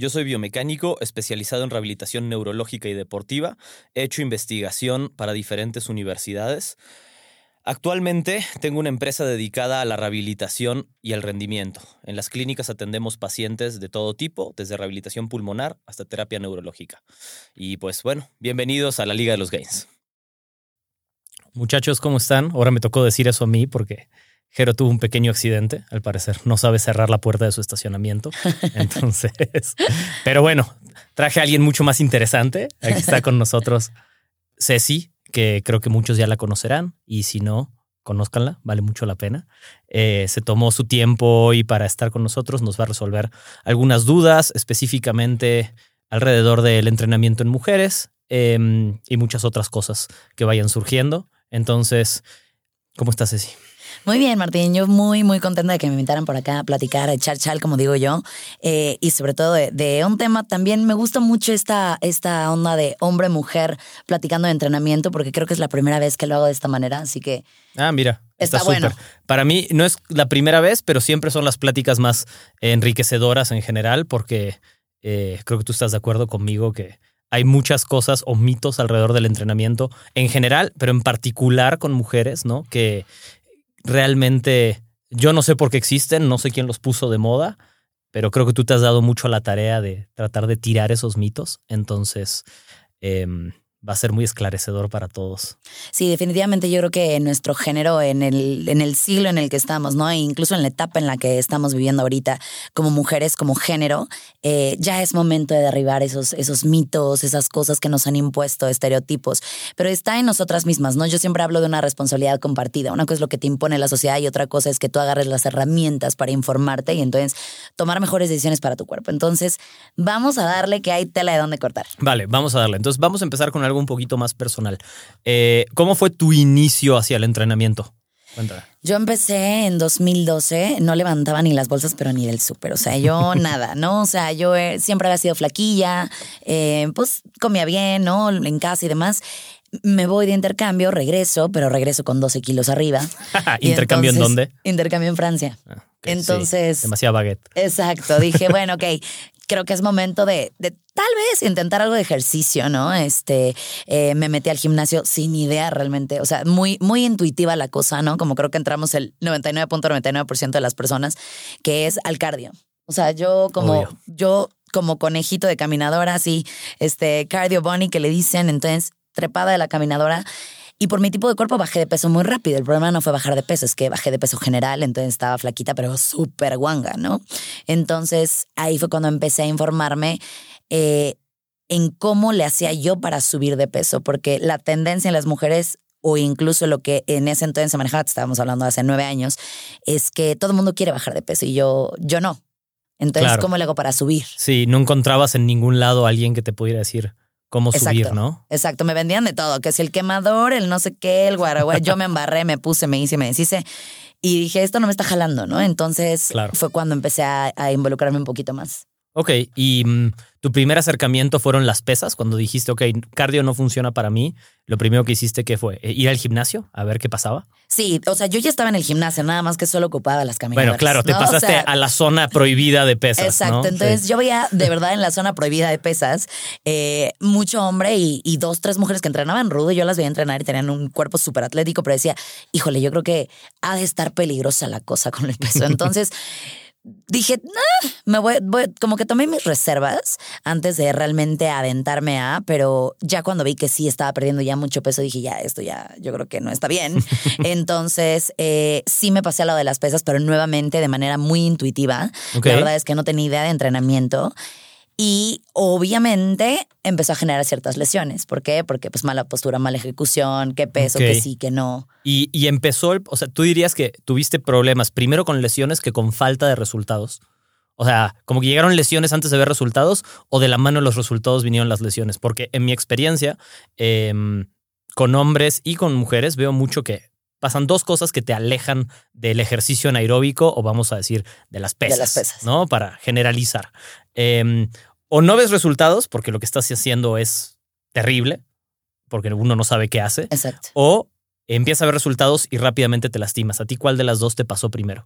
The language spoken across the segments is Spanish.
Yo soy biomecánico especializado en rehabilitación neurológica y deportiva. He hecho investigación para diferentes universidades. Actualmente tengo una empresa dedicada a la rehabilitación y al rendimiento. En las clínicas atendemos pacientes de todo tipo, desde rehabilitación pulmonar hasta terapia neurológica. Y pues bueno, bienvenidos a la Liga de los Gains. Muchachos, ¿cómo están? Ahora me tocó decir eso a mí porque Jero tuvo un pequeño accidente, al parecer. No sabe cerrar la puerta de su estacionamiento. Entonces, pero bueno, traje a alguien mucho más interesante. Aquí está con nosotros Ceci, que creo que muchos ya la conocerán. Y si no, conózcanla, vale mucho la pena. Eh, se tomó su tiempo hoy para estar con nosotros. Nos va a resolver algunas dudas, específicamente alrededor del entrenamiento en mujeres eh, y muchas otras cosas que vayan surgiendo. Entonces, ¿cómo estás, Ceci? Muy bien, Martín. Yo muy, muy contenta de que me invitaran por acá a platicar, a echar chal, como digo yo. Eh, y sobre todo de, un tema también me gusta mucho esta, esta onda de hombre-mujer platicando de entrenamiento, porque creo que es la primera vez que lo hago de esta manera. Así que. Ah, mira. Está, súper. Para mí no es la primera vez, pero siempre son las pláticas más enriquecedoras en general, porque eh, creo que tú estás de acuerdo conmigo que hay muchas cosas o mitos alrededor del entrenamiento en general, pero en particular con mujeres, ¿no? Que realmente yo no sé por qué existen, no sé quién los puso de moda, pero creo que tú te has dado mucho a la tarea de tratar de tirar esos mitos. Entonces, eh, va a ser muy esclarecedor para todos. Sí, definitivamente yo creo que en nuestro género, en el, en el siglo en el que estamos, ¿no? E incluso en la etapa en la que estamos viviendo ahorita como mujeres, como género, eh, ya es momento de derribar esos, esos mitos, esas cosas que nos han impuesto, estereotipos. Pero está en nosotras mismas, ¿no? Yo siempre hablo de una responsabilidad compartida. Una cosa es lo que te impone la sociedad y otra cosa es que tú agarres las herramientas para informarte y entonces tomar mejores decisiones para tu cuerpo. Entonces, vamos a darle que hay tela de dónde cortar. Vale, vamos a darle. Entonces, vamos a empezar con algo un poquito más personal. Eh, ¿Cómo fue tu inicio hacia el entrenamiento? Cuéntame. Yo empecé en 2012, no levantaba ni las bolsas, pero ni del súper. O sea, yo nada, ¿no? O sea, yo eh, siempre había sido flaquilla, eh, pues comía bien, ¿no? En casa y demás. Me voy de intercambio, regreso, pero regreso con 12 kilos arriba. ¿Intercambio en dónde? Intercambio en Francia. Ah, entonces. demasiado baguette. Exacto. Dije, bueno, ok, creo que es momento de, de, tal vez intentar algo de ejercicio, ¿no? Este, eh, me metí al gimnasio sin idea realmente, o sea, muy, muy intuitiva la cosa, ¿no? Como creo que entramos el 99.99% de las personas, que es al cardio. O sea, yo como, yo como conejito de caminadora, así, este, cardio bunny que le dicen, entonces, trepada de la caminadora y por mi tipo de cuerpo bajé de peso muy rápido. El problema no fue bajar de peso, es que bajé de peso general, entonces estaba flaquita, pero súper guanga, ¿no? Entonces ahí fue cuando empecé a informarme eh, en cómo le hacía yo para subir de peso, porque la tendencia en las mujeres o incluso lo que en ese entonces se manejaba, estábamos hablando hace nueve años, es que todo el mundo quiere bajar de peso y yo, yo no. Entonces, ¿cómo le hago para subir? Sí, no encontrabas en ningún lado a alguien que te pudiera decir, cómo subir, ¿no? Exacto, me vendían de todo, que si el quemador, el no sé qué, el guaraguay, yo me embarré, me puse, me hice, me deshice y dije, esto no me está jalando, ¿no? Entonces fue cuando empecé a, a, involucrarme un poquito más. Ok, y mm, tu primer acercamiento fueron las pesas, cuando dijiste, ok, cardio no funciona para mí, lo primero que hiciste, ¿qué fue? ¿Ir al gimnasio a ver qué pasaba? Sí, o sea, yo ya estaba en el gimnasio, nada más que solo ocupaba las caminadoras. Bueno, claro, te pasaste a la zona prohibida de pesas. Exacto, entonces yo veía de verdad en la zona prohibida de pesas eh, mucho hombre y, y, dos, tres mujeres que entrenaban rudo yo las veía entrenar y tenían un cuerpo súper atlético, pero decía, híjole, yo creo que ha de estar peligrosa la cosa con el peso. Entonces dije, me voy, como que tomé mis reservas antes de realmente aventarme a, pero ya cuando vi que sí estaba perdiendo ya mucho peso, dije, ya, esto ya, yo creo que no está bien. Entonces, eh, sí me pasé a lado de las pesas, pero nuevamente de manera muy intuitiva. La verdad es que no tenía idea de entrenamiento. Y obviamente empezó a generar ciertas lesiones. ¿Por qué? Porque pues mala postura, mala ejecución, qué peso, que sí, que no. Y, y, empezó, o sea, tú dirías que tuviste problemas primero con lesiones que con falta de resultados. O sea, como que llegaron lesiones antes de ver resultados o de la mano de los resultados vinieron las lesiones. Porque en mi experiencia, em, con hombres y con mujeres, veo mucho que pasan dos cosas que te alejan del ejercicio anaeróbico o vamos a decir de las pesas, las pesas. ¿no? Para generalizar. Em, o no ves resultados porque lo que estás haciendo es terrible, porque uno no sabe qué hace, Exacto. o empieza a ver resultados y rápidamente te lastimas. ¿A ti cuál de las dos te pasó primero?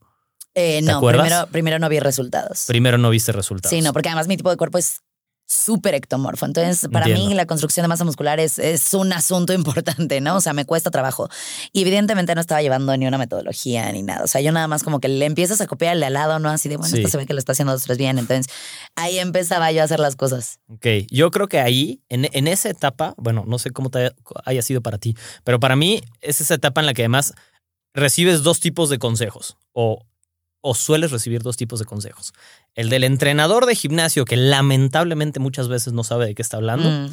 Eh, no, acuerdas? primero, primero no vi resultados. Primero no viste resultados. Sí, no, porque además mi tipo de cuerpo es súper ectomorfo. Entonces, para Entiendo. mí la construcción de masa muscular es, es un asunto importante, ¿no? O sea, me cuesta trabajo. Y evidentemente no estaba llevando ni una metodología ni nada. O sea, yo nada más como que le empiezas a copiar el de al lado, ¿no? Así de, bueno, Sí. esto se ve que lo está haciendo dos, tres bien. Entonces, ahí empezaba yo a hacer las cosas. Ok, yo creo que ahí, en, en esa etapa, bueno, no sé cómo te haya, haya sido para ti, pero para mí es esa etapa en la que además recibes dos tipos de consejos o, o sueles recibir dos tipos de consejos. El del entrenador de gimnasio que lamentablemente muchas veces no sabe de qué está hablando Mm.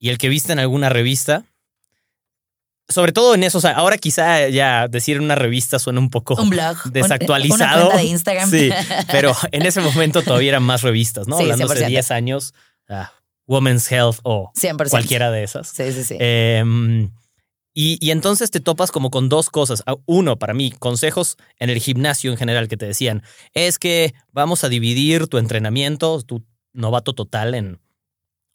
y el que viste en alguna revista. Sobre todo en eso, o sea, ahora quizá ya decir una revista suena un poco Un blog. desactualizado. Una de Instagram. Sí, pero en ese momento todavía eran más revistas, ¿no? Sí, Hablando de 100%. 10 años, ah, Women's Health o 100%. cualquiera de esas. Sí, sí, sí. Em, y, y entonces te topas como con dos cosas. Ah, Uno, para mí, consejos en el gimnasio en general que te decían, es que vamos a dividir tu entrenamiento, tu novato total en...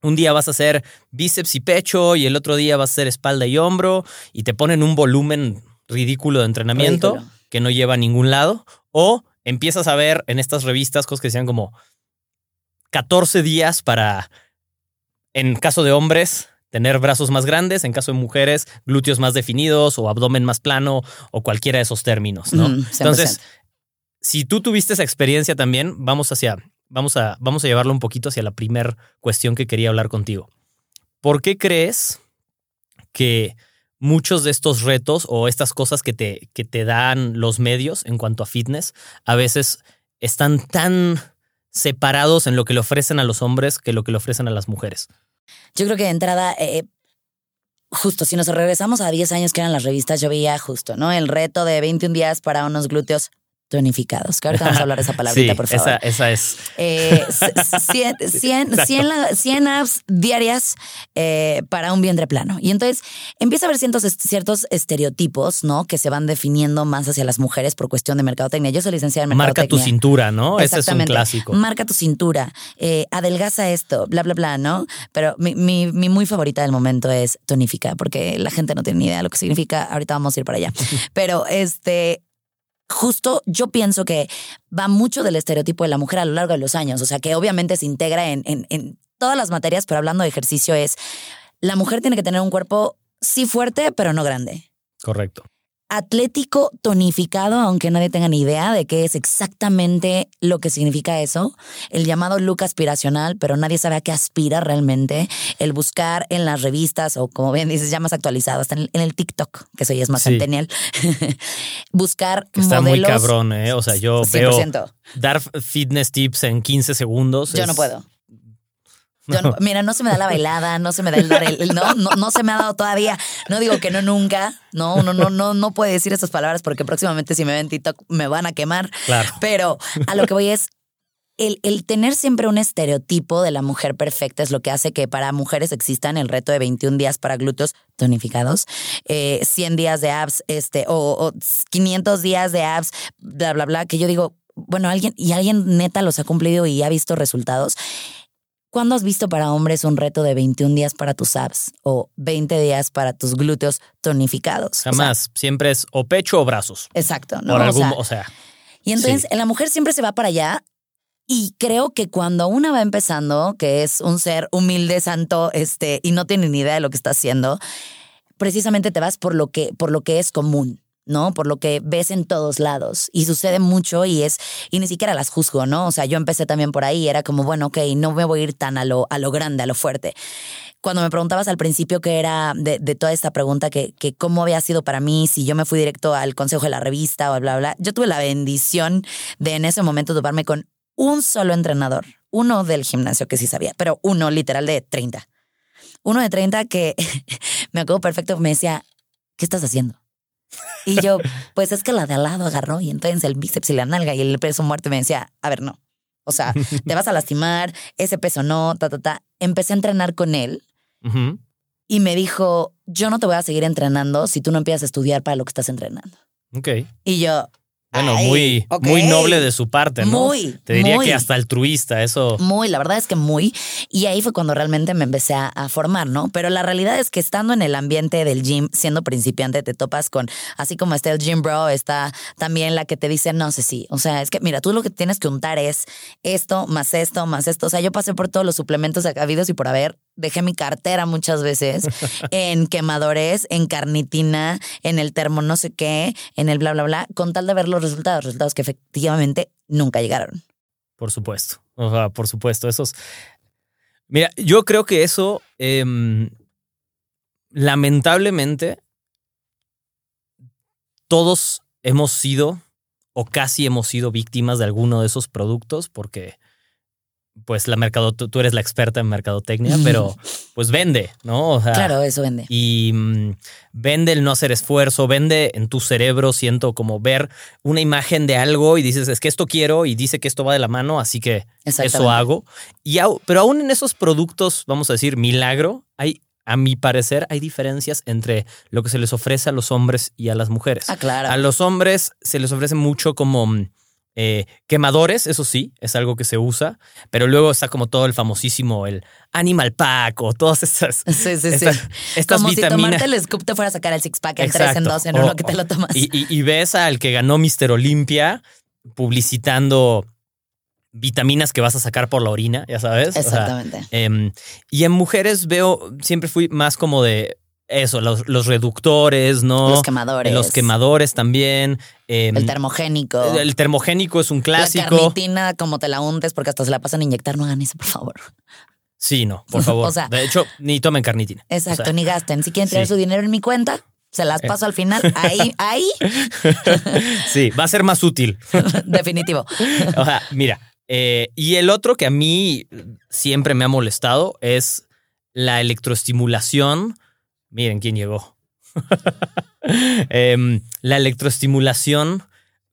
Un día vas a hacer bíceps y pecho y el otro día vas a hacer espalda y hombro y te ponen un volumen ridículo de entrenamiento Ridículo. que no lleva a ningún lado. O empiezas a ver en estas revistas cosas que decían como 14 días para, en caso de hombres, tener brazos más grandes, en caso de mujeres, glúteos más definidos o abdomen más plano o cualquiera de esos términos, ¿no? Mm, 100%. Entonces, si tú tuviste esa experiencia también, vamos hacia, vamos a, vamos a llevarlo un poquito hacia la primera cuestión que quería hablar contigo. ¿Por qué crees que muchos de estos retos o estas cosas que te, que te dan los medios en cuanto a fitness a veces están tan separados en lo que le ofrecen a los hombres que lo que le ofrecen a las mujeres? Yo creo que de entrada, eh, justo si nos regresamos a 10 años que eran las revistas, yo veía justo, ¿no? El reto de 21 días para unos glúteos tonificados. Que ahorita vamos a hablar de esa palabrita, sí, por favor. Esa, esa es. Eh, c- 100, 100, exacto. 100 la- 100 apps diarias eh, para un vientre plano. Y entonces empieza a haber ciertos, ciertos estereotipos, ¿no? Que se van definiendo más hacia las mujeres por cuestión de mercadotecnia. Yo soy licenciada en Marca tu mercadotecnia. cintura, ¿no? Ese es un clásico. Marca tu cintura, eh, adelgaza esto, bla, bla, bla, ¿no? Pero mi, mi, mi muy favorita del momento es tonifica, porque la gente no tiene ni idea de lo que significa. Ahorita vamos a ir para allá. Pero este, justo yo pienso que va mucho del estereotipo de la mujer a lo largo de los años. O sea, que obviamente se integra en, en, en todas las materias, pero hablando de ejercicio es, la mujer tiene que tener un cuerpo sí fuerte, pero no grande Correcto. Atlético tonificado, aunque nadie tenga ni idea de qué es exactamente lo que significa eso. El llamado look aspiracional, pero nadie sabe a qué aspira realmente. El buscar en las revistas o como bien dices, ya más actualizado, hasta en el, en el TikTok, que eso ya es más Sí. centennial. buscar Que está modelos. muy cabrón, ¿eh? O sea, yo veo 100%. dar fitness tips en 15 segundos. Yo es- no puedo. Yo no- mira, no se me da la bailada, no se me da el el, el- no, no, no se me ha dado todavía. No digo que no nunca. No, no, no, no, no puede decir esas palabras porque próximamente si me ven TikTok me van a quemar. Claro. Pero a lo que voy es el, el tener siempre un estereotipo de la mujer perfecta es lo que hace que para mujeres existan el reto de 21 días para glúteos tonificados, eh, 100 días de abs, este, o, o 500 días de abs, bla, bla, bla, que yo digo, bueno, alguien, y alguien neta los ha cumplido y ha visto resultados. ¿Cuándo has visto para hombres un reto de 21 días para tus abs o 20 días para tus glúteos tonificados? O sea, Jamás. Siempre es o pecho o brazos. exacto, ¿no? Por O algún, sea, o sea, y entonces Sí. la mujer siempre se va para allá. Y creo que cuando una va empezando, que es un ser humilde, santo, este, y no tiene ni idea de lo que está haciendo, precisamente te vas por lo que, por lo que es común. ¿No? Por lo que ves en todos lados. Y sucede mucho y es, y ni siquiera las juzgo, ¿no? O sea, yo empecé también por ahí, era como, bueno, ok, no me voy a ir tan a lo, a lo grande, a lo fuerte. Cuando me preguntabas al principio que era de, de toda esta pregunta, que, que cómo había sido para mí, si yo me fui directo al consejo de la revista o bla, bla, yo tuve la bendición de en ese momento toparme con un solo entrenador, uno del gimnasio que sí sabía, pero uno literal de 30. Uno de 30 que me acuerdo perfecto, me decía, ¿qué estás haciendo? Y yo, pues es que la de al lado agarró y entonces el bíceps y la nalga y el peso muerto me decía, a ver, no, O sea, te vas a lastimar, ese peso no, ta, ta, ta. Empecé a entrenar con él y me dijo, yo no te voy a seguir entrenando si tú no empiezas a estudiar para lo que estás entrenando. Ok. Y yo, Bueno, Ay, muy, muy noble de su parte, ¿no? Muy, Te diría muy. que hasta altruista, eso. Muy, la verdad es que muy. Y ahí fue cuando realmente me empecé a, a formar, ¿no? Pero la realidad es que estando en el ambiente del gym, siendo principiante, te topas con, así como está el gym bro, está también la que te dice, no sé si. O sea, es que mira, tú lo que tienes que untar es esto, más esto, más esto. O sea, yo pasé por todos los suplementos habidos y por haber. Dejé mi cartera muchas veces en quemadores, en carnitina, en el termo no sé qué, en el bla, bla, bla, con tal de ver los resultados, resultados que efectivamente nunca llegaron. Por supuesto. O sea, por supuesto. Esos. Mira, yo creo que eso, em, lamentablemente, todos hemos sido o casi hemos sido víctimas de alguno de esos productos porque, pues, la mercado, tú, tú eres la experta en mercadotecnia, pero pues vende, ¿no? O sea, Claro, eso vende. y mm, vende el no hacer esfuerzo, vende en tu cerebro, siento como ver una imagen de algo y dices, es que esto quiero y dice que esto va de la mano, así que eso hago. Y pero aún en esos productos, vamos a decir, milagro, hay, a mi parecer, hay diferencias entre lo que se les ofrece a los hombres y a las mujeres. Ah, claro. A los hombres se les ofrece mucho como mm, eh, quemadores, eso sí, es algo que se usa, pero luego está como todo el famosísimo, el Animal Pack o todas estas, Sí, sí, sí. estas, Como si tomarte el scoop te fuera a sacar el six pack en tres, en Exacto. dos, en O- uno que te lo tomas. Y, y- y ves al que ganó Mister Olimpia publicitando vitaminas que vas a sacar por la orina, ya sabes. O sea, Exactamente. em, y en mujeres veo, siempre fui más como de eso, los, los reductores, ¿no? los quemadores. Los quemadores también. em, El termogénico. el termogénico es un La clásico. carnitina, como te la untes, porque hasta se la pasan a inyectar. No hagan eso, por favor. Sí, no, por favor. O sea- de hecho, ni tomen carnitina. O Exacto, sea, ni gasten. Si quieren tirar sí. su dinero en mi cuenta, se las paso al final. Ahí, ahí, sí, va a ser más útil. definitivo. O sea, mira, eh, y el otro que a mí siempre me ha molestado es la electroestimulación. Miren quién llegó. Em, la electroestimulación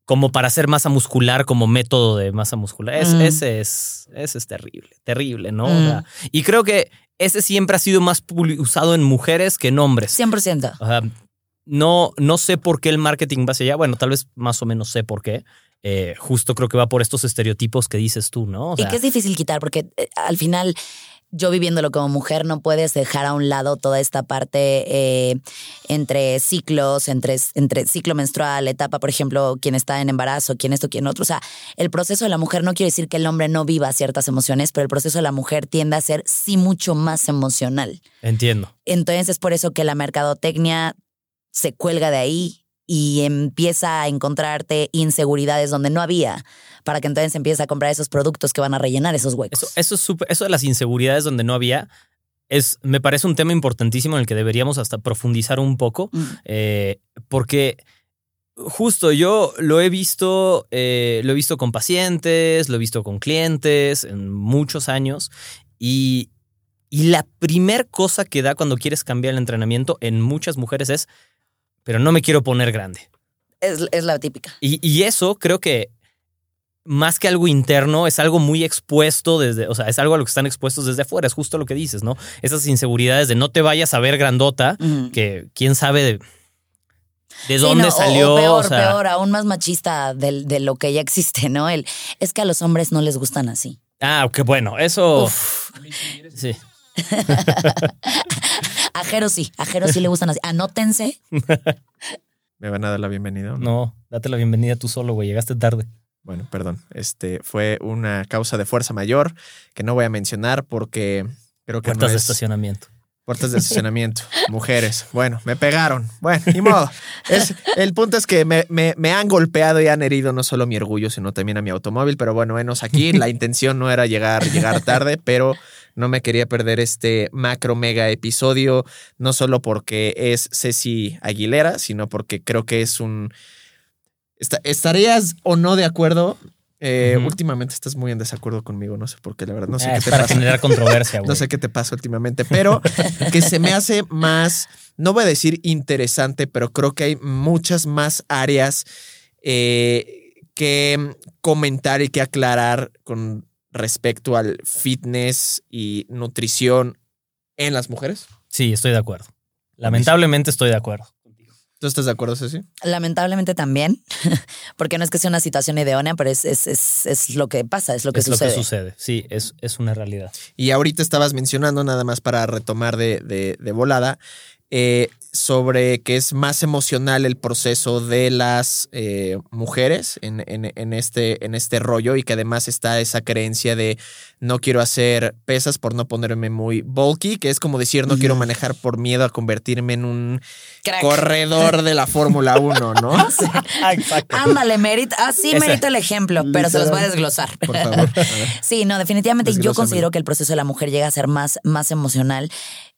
como para hacer masa muscular como método de masa muscular. Es- Mm. Ese es ese es terrible, terrible, ¿no? O Mm. sea, y creo que ese siempre ha sido más usado en mujeres que en hombres. 100%. O sea, no, no sé por qué el marketing va hacia allá. Bueno, tal vez más o menos sé por qué. Eh, justo creo que va por estos estereotipos que dices tú, ¿no? O y que es difícil quitar, porque eh, al final, yo viviéndolo como mujer, no puedes dejar a un lado toda esta parte eh, entre ciclos, entre, entre ciclo menstrual, etapa, por ejemplo, quien está en embarazo, quien esto, quien otro. O sea, el proceso de la mujer no quiere decir que el hombre no viva ciertas emociones, pero el proceso de la mujer tiende a ser sí mucho más emocional. entiendo. Entonces es por eso que la mercadotecnia se cuelga de ahí y empieza a encontrarte inseguridades donde no había, para que entonces empieces a comprar esos productos que van a rellenar esos huecos. Eso, eso, es súper- eso de las inseguridades donde no había, es, me parece un tema importantísimo en el que deberíamos hasta profundizar un poco. Mm. Eh, porque justo yo lo he visto, eh, lo he visto con pacientes, lo he visto con clientes en muchos años y, y la primer cosa que da cuando quieres cambiar el entrenamiento en muchas mujeres es, pero no me quiero poner grande. Es, es la típica. Y, y eso creo que más que algo interno, es algo muy expuesto desde, o sea, es algo a lo que están expuestos desde afuera, es justo lo que dices, ¿no? Esas inseguridades de no te vayas a ver grandota, que quién sabe de, de Sí, dónde no, salió. O, peor, o sea, peor, aún más machista del- de, lo que ya existe, ¿no? El, es que a los hombres no les gustan así. Ah, qué bueno, eso. Uf. Sí. A Jero sí, a Jero sí le gustan así. Anótense. ¿Me van a dar la bienvenida? no? No, date la bienvenida tú solo, güey. Llegaste tarde. Bueno, perdón. Este fue una causa de fuerza mayor que no voy a mencionar porque creo que Puertas no de es- estacionamiento. Puertas de estacionamiento, mujeres. Bueno, me pegaron. Bueno, ni modo. Es, el punto es que me, me- me han golpeado y han herido no solo mi orgullo, sino también a mi automóvil. Pero bueno, menos aquí. La intención no era llegar, llegar tarde, pero no me quería perder este macro mega episodio, no solo porque es Ceci Aguilera, sino porque creo que es un. Esta- ¿Estarías o no de acuerdo? Eh. Últimamente estás muy en desacuerdo conmigo, no sé por qué, la verdad. No sé Ah, qué es te para pasa. generar controversia, güey. No sé qué te pasa últimamente, pero que se me hace más, no voy a decir interesante, pero creo que hay muchas más áreas eh, que comentar y que aclarar con respecto al fitness y nutrición en las mujeres? Sí, estoy de acuerdo. Lamentablemente estoy de acuerdo. ¿Tú estás de acuerdo, Ceci? Lamentablemente también, porque no es que sea una situación idónea, pero es, es, es, es lo que pasa, es lo que es sucede. lo que sucede. Sí, es, es una realidad. Y ahorita estabas mencionando, nada más para retomar de, de, de volada, eh, sobre que es más emocional el proceso de las eh, mujeres en, en, en, este, en este rollo y que además está esa creencia de no quiero hacer pesas por no ponerme muy bulky, que es como decir no quiero manejar por miedo a convertirme en un Crack. corredor de la Fórmula 1, ¿no? Exacto. Ándale, merita, así Ese. merita el ejemplo, pero se los voy a Literal. desglosar. Por favor. a. Sí, no, definitivamente yo considero que el proceso de la mujer llega a ser más, más emocional.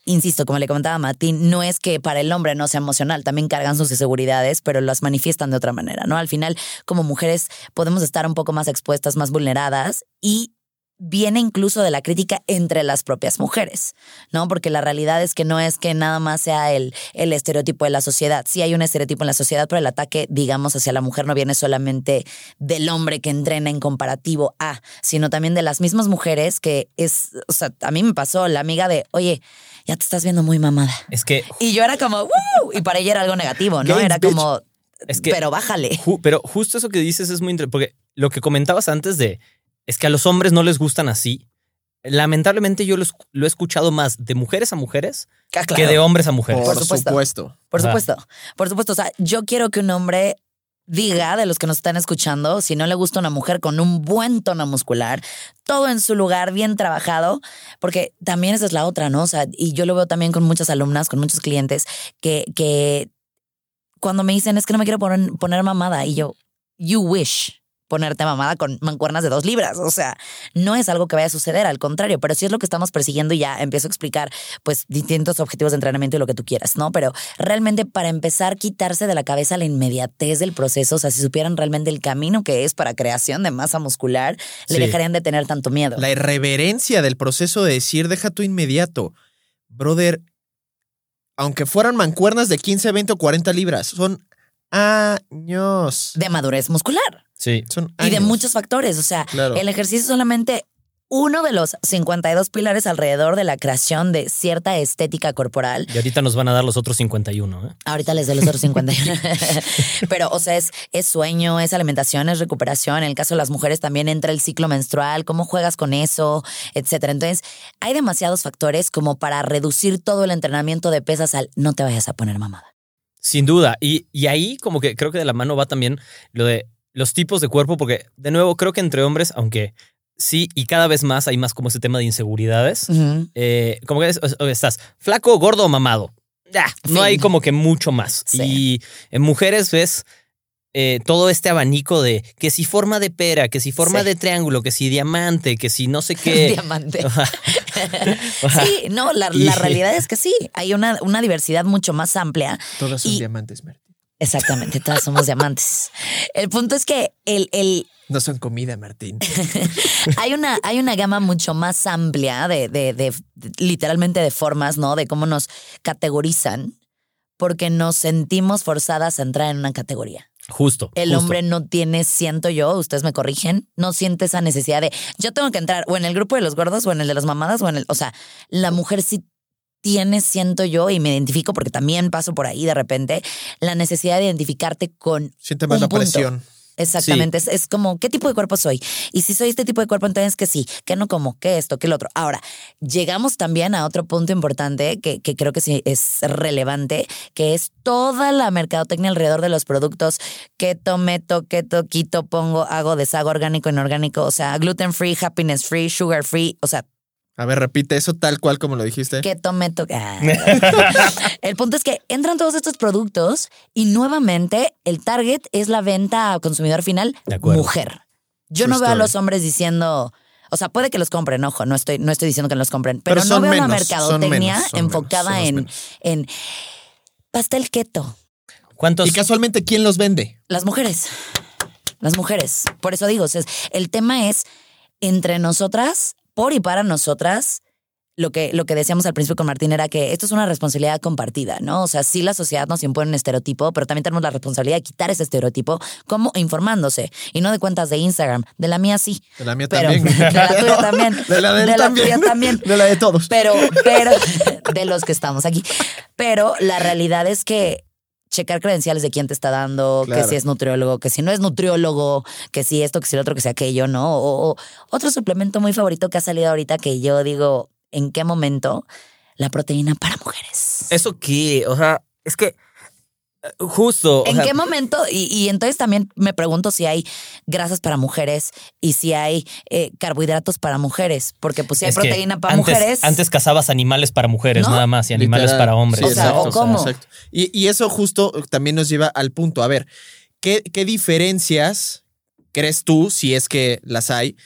Insisto, como le comentaba a Martín, no es que para el hombre no sea emocional, también cargan sus inseguridades, pero las manifiestan de otra manera, ¿no? Al final, como mujeres, podemos estar un poco más expuestas, más vulneradas y viene incluso de la crítica entre las propias mujeres, ¿no? Porque la realidad es que no es que nada más sea el, el estereotipo de la sociedad. Sí hay un estereotipo en la sociedad, pero el ataque, digamos, hacia la mujer no viene solamente del hombre que entrena en comparativo a, sino también de las mismas mujeres que es, o sea, a mí me pasó la amiga de, oye, ya te estás viendo muy mamada. Es que, Y yo era como, ¡Woo! y para ella era algo negativo, ¿no? Era como, Es que- pero bájale. ju- pero justo eso que dices es muy interesante, porque lo que comentabas antes de, es que a los hombres no les gustan así. Lamentablemente yo lo, lo he escuchado más de mujeres a mujeres Ah, que de hombres a mujeres. Por, Por supuesto. supuesto. Por supuesto, por supuesto. O sea, yo quiero que un hombre diga de los que nos están escuchando, si no le gusta una mujer con un buen tono muscular, todo en su lugar, bien trabajado, porque también esa es la otra, ¿no? O sea, y yo lo veo también con muchas alumnas, con muchos clientes, que, que cuando me dicen es que no me quiero poner, poner mamada, y yo, you wish ponerte mamada con mancuernas de dos libras. O sea, no es algo que vaya a suceder, al contrario, pero sí es lo que estamos persiguiendo y ya empiezo a explicar pues distintos objetivos de entrenamiento y lo que tú quieras, ¿no? Pero realmente para empezar, quitarse de la cabeza la inmediatez del proceso, o sea, si supieran realmente el camino que es para creación de masa muscular, le Sí. dejarían de tener tanto miedo. La irreverencia del proceso de decir, deja tu inmediato. Brother, aunque fueran mancuernas de 15, 20 o 40 libras, son años. De madurez muscular Sí. Son y de años. muchos factores, o sea, Claro. el ejercicio es solamente uno de los 52 pilares alrededor de la creación de cierta estética corporal Y ahorita nos van a dar los otros 51. ¿eh? Ahorita les doy los otros 51. Pero, o sea, es, es sueño, es alimentación, es recuperación. En el caso de las mujeres también entra el ciclo menstrual, cómo juegas con eso, etcétera. Entonces, hay demasiados factores como para reducir todo el entrenamiento de pesas al no te vayas a poner mamada. Sin duda. Y, y ahí como que creo que de la mano va también lo de los tipos de cuerpo, porque de nuevo creo que entre hombres, aunque sí, y cada vez más hay más como ese tema de inseguridades, eh, como que es- estás flaco, gordo o mamado. No hay como que mucho más. Sí. Y en mujeres ves eh, todo este abanico de que si forma de pera, que si forma Sí. de triángulo, que si diamante, que si no sé qué. Diamante. Sí, no, la, la realidad es que sí, hay una, una diversidad mucho más amplia. Todas son y- diamantes, Martín. Exactamente, todas somos diamantes. El punto es que el, el, No son comida, Martín. hay una, hay una gama mucho más amplia de, de, de- de- literalmente de formas, ¿no? De cómo nos categorizan, porque nos sentimos forzadas a entrar en una categoría. Justo. El justo. hombre no tiene, siento yo, ustedes me corrigen, no siente esa necesidad de yo tengo que entrar o en el grupo de los gordos o en el de las mamadas o en el, o sea, la mujer sí tiene, siento yo, y me identifico porque también paso por ahí de repente, la necesidad de identificarte con Siente más Un la punto. presión. Exactamente, es, es como, ¿qué tipo de cuerpo soy? Y si soy este tipo de cuerpo, entonces que sí, que no como, que esto, que el otro. Ahora, llegamos también a otro punto importante que, que creo que sí es relevante, que es toda la mercadotecnia alrededor de los productos. Keto, meto, keto, quito, pongo, hago, deshago, orgánico, inorgánico, o sea, gluten free, happiness free, sugar free, o sea, A ver, repite eso tal cual como lo dijiste. keto, meto. ah. el punto es que entran todos estos productos y nuevamente el target es la venta a consumidor final De acuerdo. mujer. Yo True no veo a los hombres diciendo, o sea, puede que los compren, ojo, no estoy, no estoy diciendo que los compren, pero, Pero no veo menos, una son mercadotecnia menos, son enfocada menos, en, en pastel keto. ¿Cuántos? Y casualmente, ¿quién los vende? Las mujeres. Las mujeres. Por eso digo, o sea, el tema es entre nosotras, por y para nosotras, lo que, lo que decíamos al principio con Martín era que esto es una responsabilidad compartida, ¿no? O sea, sí la sociedad nos impone un estereotipo, pero también tenemos la responsabilidad de quitar ese estereotipo, como informándose. Y no de cuentas de Instagram. De la mía sí. De la mía Pero- también. de la tuya también. De la de él De la también. tuya también. De la de todos. Pero, pero, de los que estamos aquí. Pero la realidad es que checar credenciales de quién te está dando, Claro. que si es nutriólogo, que si no es nutriólogo, que si esto, que si lo otro, que si aquello, ¿no? O, o otro suplemento muy favorito que ha salido ahorita que yo digo, ¿en qué momento? La proteína para mujeres. ¿Eso qué? O sea, es que justo. o ¿En sea, qué momento? Y, y entonces también me pregunto si hay grasas para mujeres y si hay eh, carbohidratos para mujeres, porque pues si hay proteína para antes, mujeres. Antes cazabas animales para mujeres ¿No? nada más y animales Literal. para hombres. O sea, exacto, ¿o cómo? exacto. Y, y eso justo también nos lleva al punto. A ver, ¿qué, qué diferencias crees tú, si es que las hay,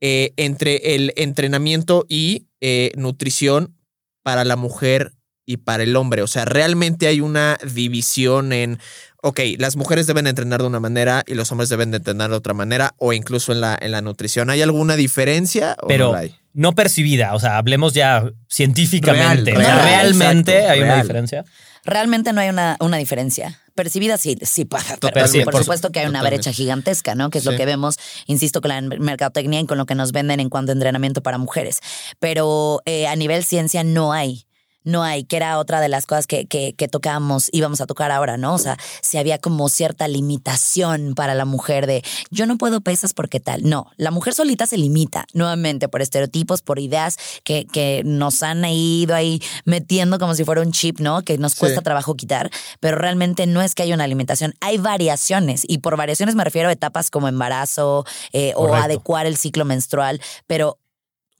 eh, entre el entrenamiento y eh, nutrición para la mujer y para el hombre? O sea, ¿realmente hay una división en, ok, las mujeres deben entrenar de una manera y los hombres deben de entrenar de otra manera o incluso en la, en la nutrición? ¿Hay alguna diferencia o Pero no la hay? no percibida. O sea, hablemos ya científicamente. Real, real, realmente exacto, hay una diferencia. Realmente no hay una, una diferencia. Percibida sí, sí pasa. Pero Totalmente. por supuesto que hay una Totalmente. brecha gigantesca, ¿no? Que es Sí. lo que vemos, insisto, con la mercadotecnia y con lo que nos venden en cuanto a entrenamiento para mujeres. Pero eh, a nivel ciencia no hay. No hay, que era otra de las cosas que, que, que tocábamos, íbamos a tocar ahora, ¿no? O sea, si había como cierta limitación para la mujer de yo no puedo pesas porque tal. No, la mujer solita se limita, nuevamente, por estereotipos, por ideas que, que nos han ido ahí metiendo como si fuera un chip, ¿no? Que nos cuesta Sí. trabajo quitar, pero realmente no es que haya una limitación, hay variaciones, y por variaciones me refiero a etapas como embarazo eh, o adecuar el ciclo menstrual, pero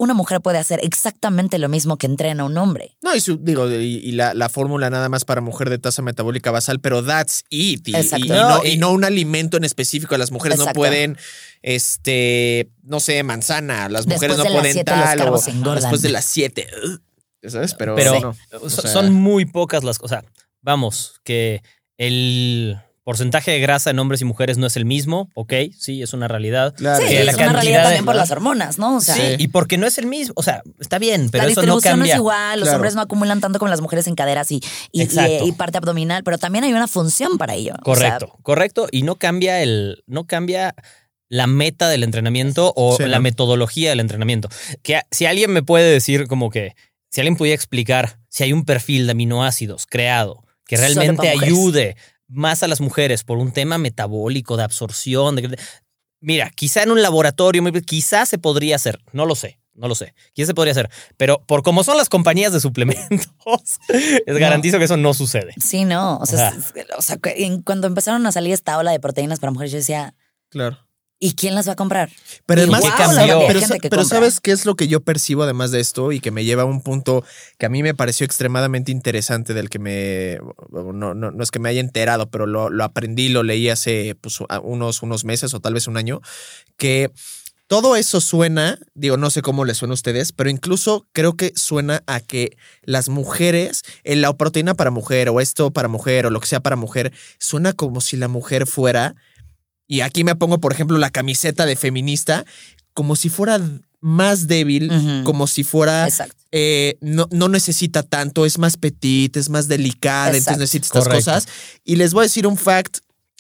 una mujer puede hacer exactamente lo mismo que entrena un hombre. No, y su- digo, y, y la, la fórmula nada más para mujer de tasa metabólica basal, pero that's it. Y, Exacto. y- y No, no, y- no un alimento en específico. Las mujeres no pueden, este, no sé, manzana. Las Después mujeres no de las pueden siete tal. o después de las siete. ¿Sabes? Pero, Pero no. O so- sea, son muy pocas las cosas. Vamos, que el porcentaje de grasa en hombres y mujeres no es el mismo, ok, sí, es una realidad. Claro. Sí, es la una realidad de- también por las hormonas, ¿no? O sea, sí, y porque no es el mismo, o sea, está bien, pero la eso no distribución no, cambia. es igual, los Claro. hombres no acumulan tanto como las mujeres en caderas y, y, Exacto. y- y parte abdominal, pero también hay una función para ello. O sea, Correcto, correcto. Y no cambia el, no cambia la meta del entrenamiento o Sí, la ¿no? metodología del entrenamiento. Que si alguien me puede decir como que, si alguien pudiera explicar si hay un perfil de aminoácidos creado que realmente ayude más a las mujeres por un tema metabólico, de absorción, de, mira, quizá en un laboratorio, quizá se podría hacer, no lo sé. No lo sé. Quizá se podría hacer. Pero por como son las compañías de suplementos, les garantizo que eso no sucede. Sí, no. O sea, o sea, cuando empezaron a salir esta ola de proteínas para mujeres, yo decía, Claro. ¿Y quién las va a comprar? Pero además, guau, cambió? Pero, que pero. ¿sabes qué es lo que yo percibo además de esto y que me lleva a un punto que a mí me pareció extremadamente interesante del que me... No, no, no es que me haya enterado, pero lo, lo aprendí, lo leí hace pues, unos, unos meses o tal vez un año, que todo eso suena, digo, no sé cómo les suena a ustedes, pero incluso creo que suena a que las mujeres, en la proteína para mujer o esto para mujer o lo que sea para mujer, suena como si la mujer fuera, y aquí me pongo, por ejemplo, la camiseta de feminista, como si fuera más débil, como si fuera Exacto. eh, no, no necesita tanto, es más petit, es más delicada, Exacto. entonces necesita estas Correcto. cosas. Y les voy a decir un fact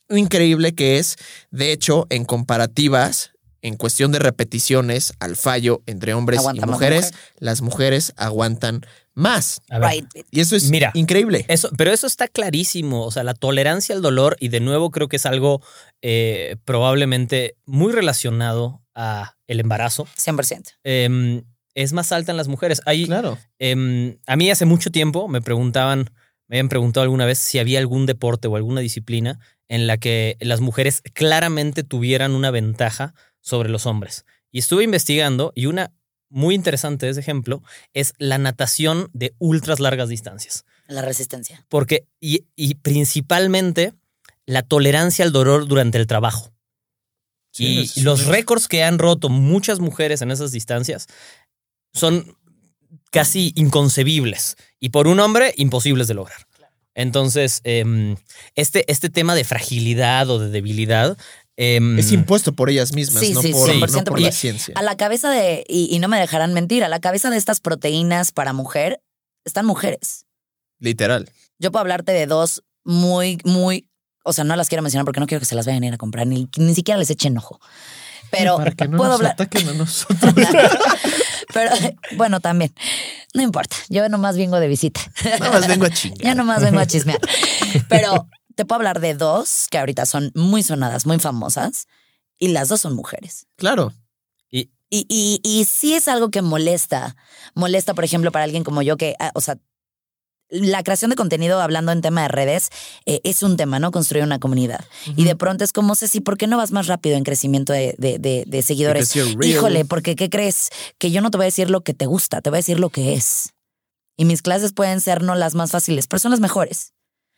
increíble que es, de hecho, en comparativas, en cuestión de repeticiones al fallo entre hombres Aguanta y mujeres, mujer. las mujeres aguantan más. Right. Y eso es Mira, increíble. Eso, pero eso está clarísimo. O sea, la tolerancia al dolor, y de nuevo creo que es algo eh, probablemente muy relacionado a el embarazo, 100%. em, es más alta en las mujeres. Hay, Claro. em, a mí hace mucho tiempo me preguntaban, me habían preguntado alguna vez si había algún deporte o alguna disciplina en la que las mujeres claramente tuvieran una ventaja sobre los hombres. Y estuve investigando y una muy interesante de ese ejemplo es la natación de ultras largas distancias La resistencia. porque y, y principalmente la tolerancia al dolor durante el trabajo. Sí, y los récords que han roto muchas mujeres en esas distancias son casi inconcebibles y por un hombre imposibles de lograr. Entonces, em, este, este tema de fragilidad o de debilidad Em, Es impuesto por ellas mismas, Sí, no, sí, por, no 100% por la ciencia. A la cabeza de, y, y no me dejarán mentir, a la cabeza de estas proteínas para mujer están mujeres. Literal. Yo puedo hablarte de dos muy, muy, o sea, no las quiero mencionar porque no quiero que se las vayan a ir a comprar, ni, ni siquiera les echen ojo. Pero Para que no puedo nos hablar. ataquen a nosotros. Pero bueno, también. No importa. Yo nomás vengo de visita. Nada más vengo a chingar. Yo nomás vengo a chismear. Pero te puedo hablar de dos que ahorita son muy sonadas, muy famosas, y las dos son mujeres. Claro. y, Y, y, y sí es algo que molesta. Molesta, por ejemplo, para alguien como yo que, ah, o sea, la creación de contenido hablando en tema de redes eh, es un tema, ¿no? Construir una comunidad. Y de pronto es como, Ceci, ¿por qué no vas más rápido en crecimiento de, de, de- de seguidores? Híjole, porque ¿qué crees? Que yo no te voy a decir lo que te gusta, te voy a decir lo que es. Y mis clases pueden ser no las más fáciles, pero son las mejores.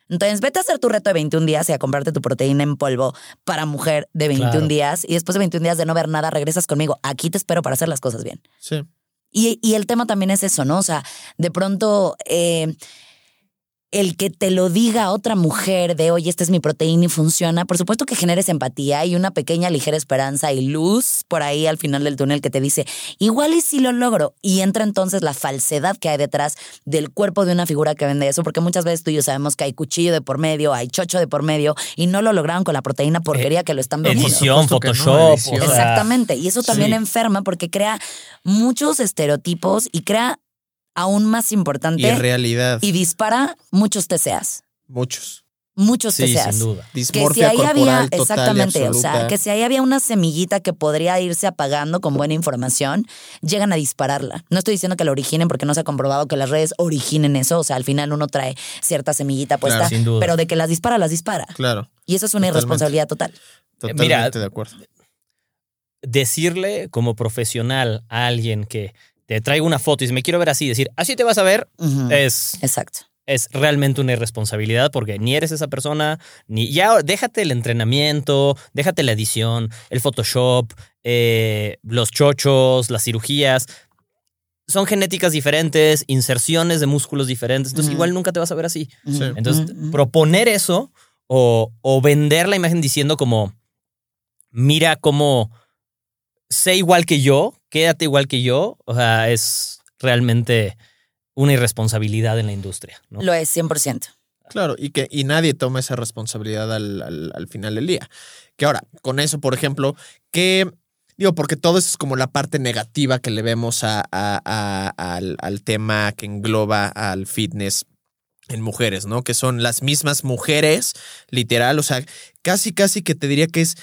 Entonces, vete a hacer tu reto de 21 días y a comprarte tu proteína en polvo para mujer de 21 Claro. días. Y después de 21 días de no ver nada, regresas conmigo. Aquí te espero para hacer las cosas bien. Sí. Y, y el tema también es eso, ¿no? O sea, de pronto eh, el que te lo diga otra mujer de, oye, esta es mi proteína y funciona, por supuesto que generes empatía y una pequeña ligera esperanza y luz por ahí al final del túnel que te dice, igual y si lo logro. Y entra entonces la falsedad que hay detrás del cuerpo de una figura que vende eso, porque muchas veces tú y yo sabemos que hay cuchillo de por medio, hay chocho de por medio y no lo lograron con la proteína porquería que lo están vendiendo. Edición, no, Photoshop. edición. Exactamente. Y eso también sí. enferma porque crea muchos estereotipos y crea aún más importante Y en realidad, y dispara muchos TCAs. muchos. Muchos Sí, TCAs. sin duda. Que si Dismorfia ahí había, total exactamente, o sea, que si ahí había una semillita que podría irse apagando con buena información, llegan a dispararla. No estoy diciendo que la originen porque no se ha comprobado que las redes originen eso, o sea, al final uno trae cierta semillita puesta, Claro, sin duda. pero de que las dispara, las dispara. Claro. Y eso es una Totalmente. irresponsabilidad total. Totalmente mira, de acuerdo. decirle como profesional a alguien que te traigo una foto y si me quiero ver así, decir, así te vas a ver, es, Exacto. es realmente una irresponsabilidad porque ni eres esa persona, ni ya déjate el entrenamiento, déjate la edición, el Photoshop, eh, los chochos, las cirugías. Son genéticas diferentes, inserciones de músculos diferentes, entonces igual nunca te vas a ver así. Entonces, proponer eso o, o vender la imagen diciendo como, mira cómo sé igual que yo, quédate igual que yo, o sea, es realmente una irresponsabilidad en la industria. ¿no? Lo es 100%. Claro, y que y nadie toma esa responsabilidad al, al- al final del día. Que ahora, con eso, por ejemplo, que digo, porque todo eso es como la parte negativa que le vemos a, a- a- al, al tema que engloba al fitness en mujeres, ¿no? Que son las mismas mujeres, literal, o sea, casi, casi que te diría que es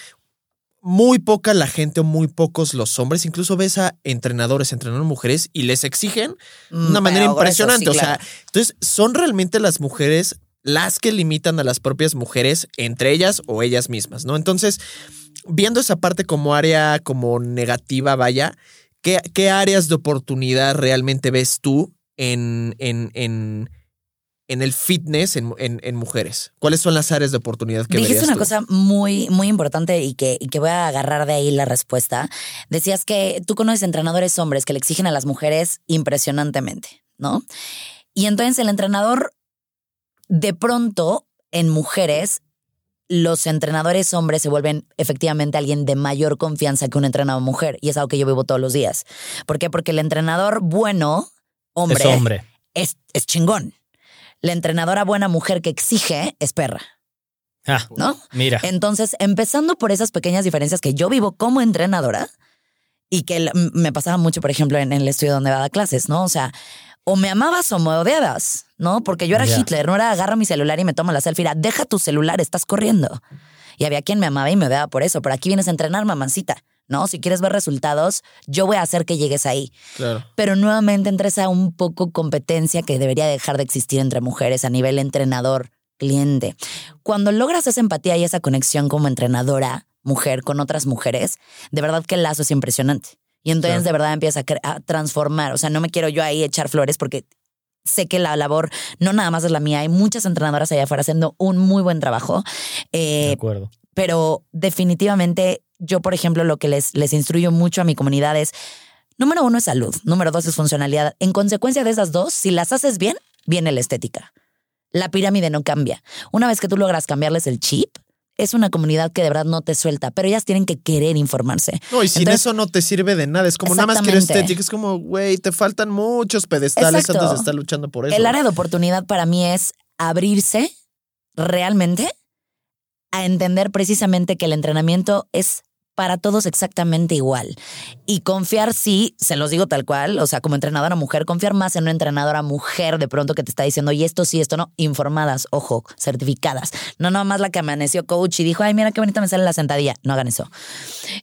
muy poca la gente o muy pocos los hombres, incluso ves a entrenadores entrenando mujeres y les exigen de una Mm, manera impresionante. o sea, entonces son realmente las mujeres las que limitan a las propias mujeres entre ellas o ellas mismas, ¿no? Entonces, viendo esa parte como área como negativa, vaya, ¿qué, qué áreas de oportunidad realmente ves tú en, en, en, en el fitness en, en- en mujeres? ¿Cuáles son las áreas de oportunidad que Dijiste una tú? cosa muy, muy importante y que, y que voy a agarrar de ahí la respuesta. Decías que tú conoces entrenadores hombres que le exigen a las mujeres impresionantemente, ¿no? Y entonces el entrenador, de pronto, en mujeres, los entrenadores hombres se vuelven efectivamente alguien de mayor confianza que un entrenador mujer. Y es algo que yo vivo todos los días. ¿Por qué? Porque el entrenador bueno, hombre, es hombre. es, es chingón. La entrenadora buena mujer que exige es perra, Ah, ¿no? mira. Entonces, empezando por esas pequeñas diferencias que yo vivo como entrenadora y que me pasaba mucho, por ejemplo, en, en el estudio donde daba clases, ¿no? O sea, o me amabas o me odiabas, ¿no? Porque yo era. Hitler, no era agarra mi celular y me tomo la selfie, era deja tu celular, estás corriendo. Y había quien me amaba y me odiaba por eso, pero aquí vienes a entrenar, mamancita, ¿no? Si quieres ver resultados, yo voy a hacer que llegues ahí Claro. pero nuevamente entra esa un poco competencia que debería dejar de existir entre mujeres a nivel entrenador cliente. Cuando logras esa empatía y esa conexión como entrenadora mujer con otras mujeres, de verdad que el lazo es impresionante. Y entonces Claro. de verdad empieza a, a transformar. O sea, no me quiero yo ahí echar flores porque sé que la labor no nada más es la mía. Hay muchas entrenadoras allá afuera haciendo un muy buen trabajo. De Eh, acuerdo. pero definitivamente yo, por ejemplo, lo que les, les instruyo mucho a mi comunidad es, número uno es salud, número dos es funcionalidad. En consecuencia de esas dos, si las haces bien, viene la estética. La pirámide no cambia. Una vez que tú logras cambiarles el chip, es una comunidad que de verdad no te suelta, pero ellas tienen que querer informarse. No, y sin Entonces- eso no te sirve de nada. Es como nada más quiero estética. Es como, güey, te faltan muchos pedestales Exacto. antes de estar luchando por eso. El área de oportunidad para mí es abrirse realmente a entender precisamente que el entrenamiento es para todos exactamente igual. Y confiar, sí, se los digo tal cual, o sea, como entrenadora mujer, confiar más en una entrenadora mujer de pronto que te está diciendo, y esto sí, esto no, informadas, ojo, certificadas. No nomás la que amaneció coach y dijo, ay, mira qué bonita me sale la sentadilla. No hagan eso.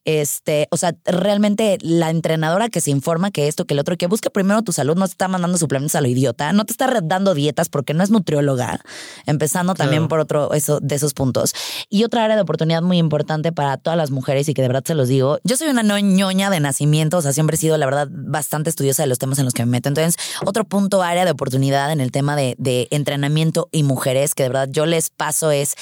Este, o sea, realmente la entrenadora que se informa que esto, que el otro, que busca primero tu salud, no te está mandando suplementos a lo idiota, no te está dando dietas porque no es nutrióloga, empezando también por otro eso, de esos puntos. Y otra área de oportunidad muy importante para todas las mujeres y que de verdad se los digo, yo soy una ñoña de nacimiento, o sea, siempre he sido la verdad bastante estudiosa de los temas en los que me meto. Entonces, otro punto, área de oportunidad en el tema de, de entrenamiento y mujeres, que de verdad yo les paso es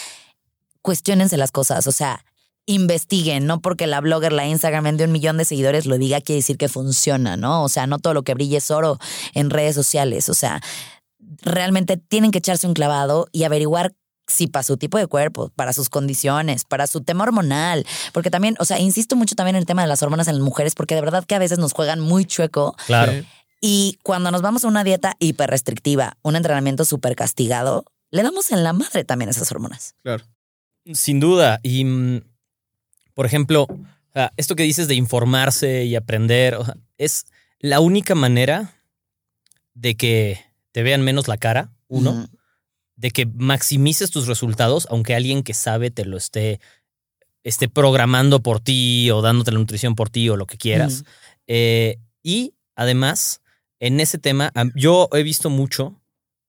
cuestionense las cosas, o sea, investiguen, no porque la blogger, la Instagram de un millón de seguidores lo diga, quiere decir que funciona, ¿no? O sea, no todo lo que brille es oro en redes sociales, o sea, realmente tienen que echarse un clavado y averiguar si para su tipo de cuerpo, para sus condiciones, para su tema hormonal, porque también, o sea, insisto mucho también en el tema de las hormonas en las mujeres, porque de verdad que a veces nos juegan muy chueco Claro. Y cuando nos vamos a una dieta hiper restrictiva, un entrenamiento súper castigado, le damos en la madre también esas hormonas. Claro. Sin duda. Y, mm, por ejemplo, esto que dices de informarse y aprender, o sea, es la única manera de que te vean menos la cara, uno. De que maximices tus resultados, aunque alguien que sabe te lo esté, esté programando por ti o dándote la nutrición por ti o lo que quieras. Eh, y además, en ese tema, yo he visto mucho,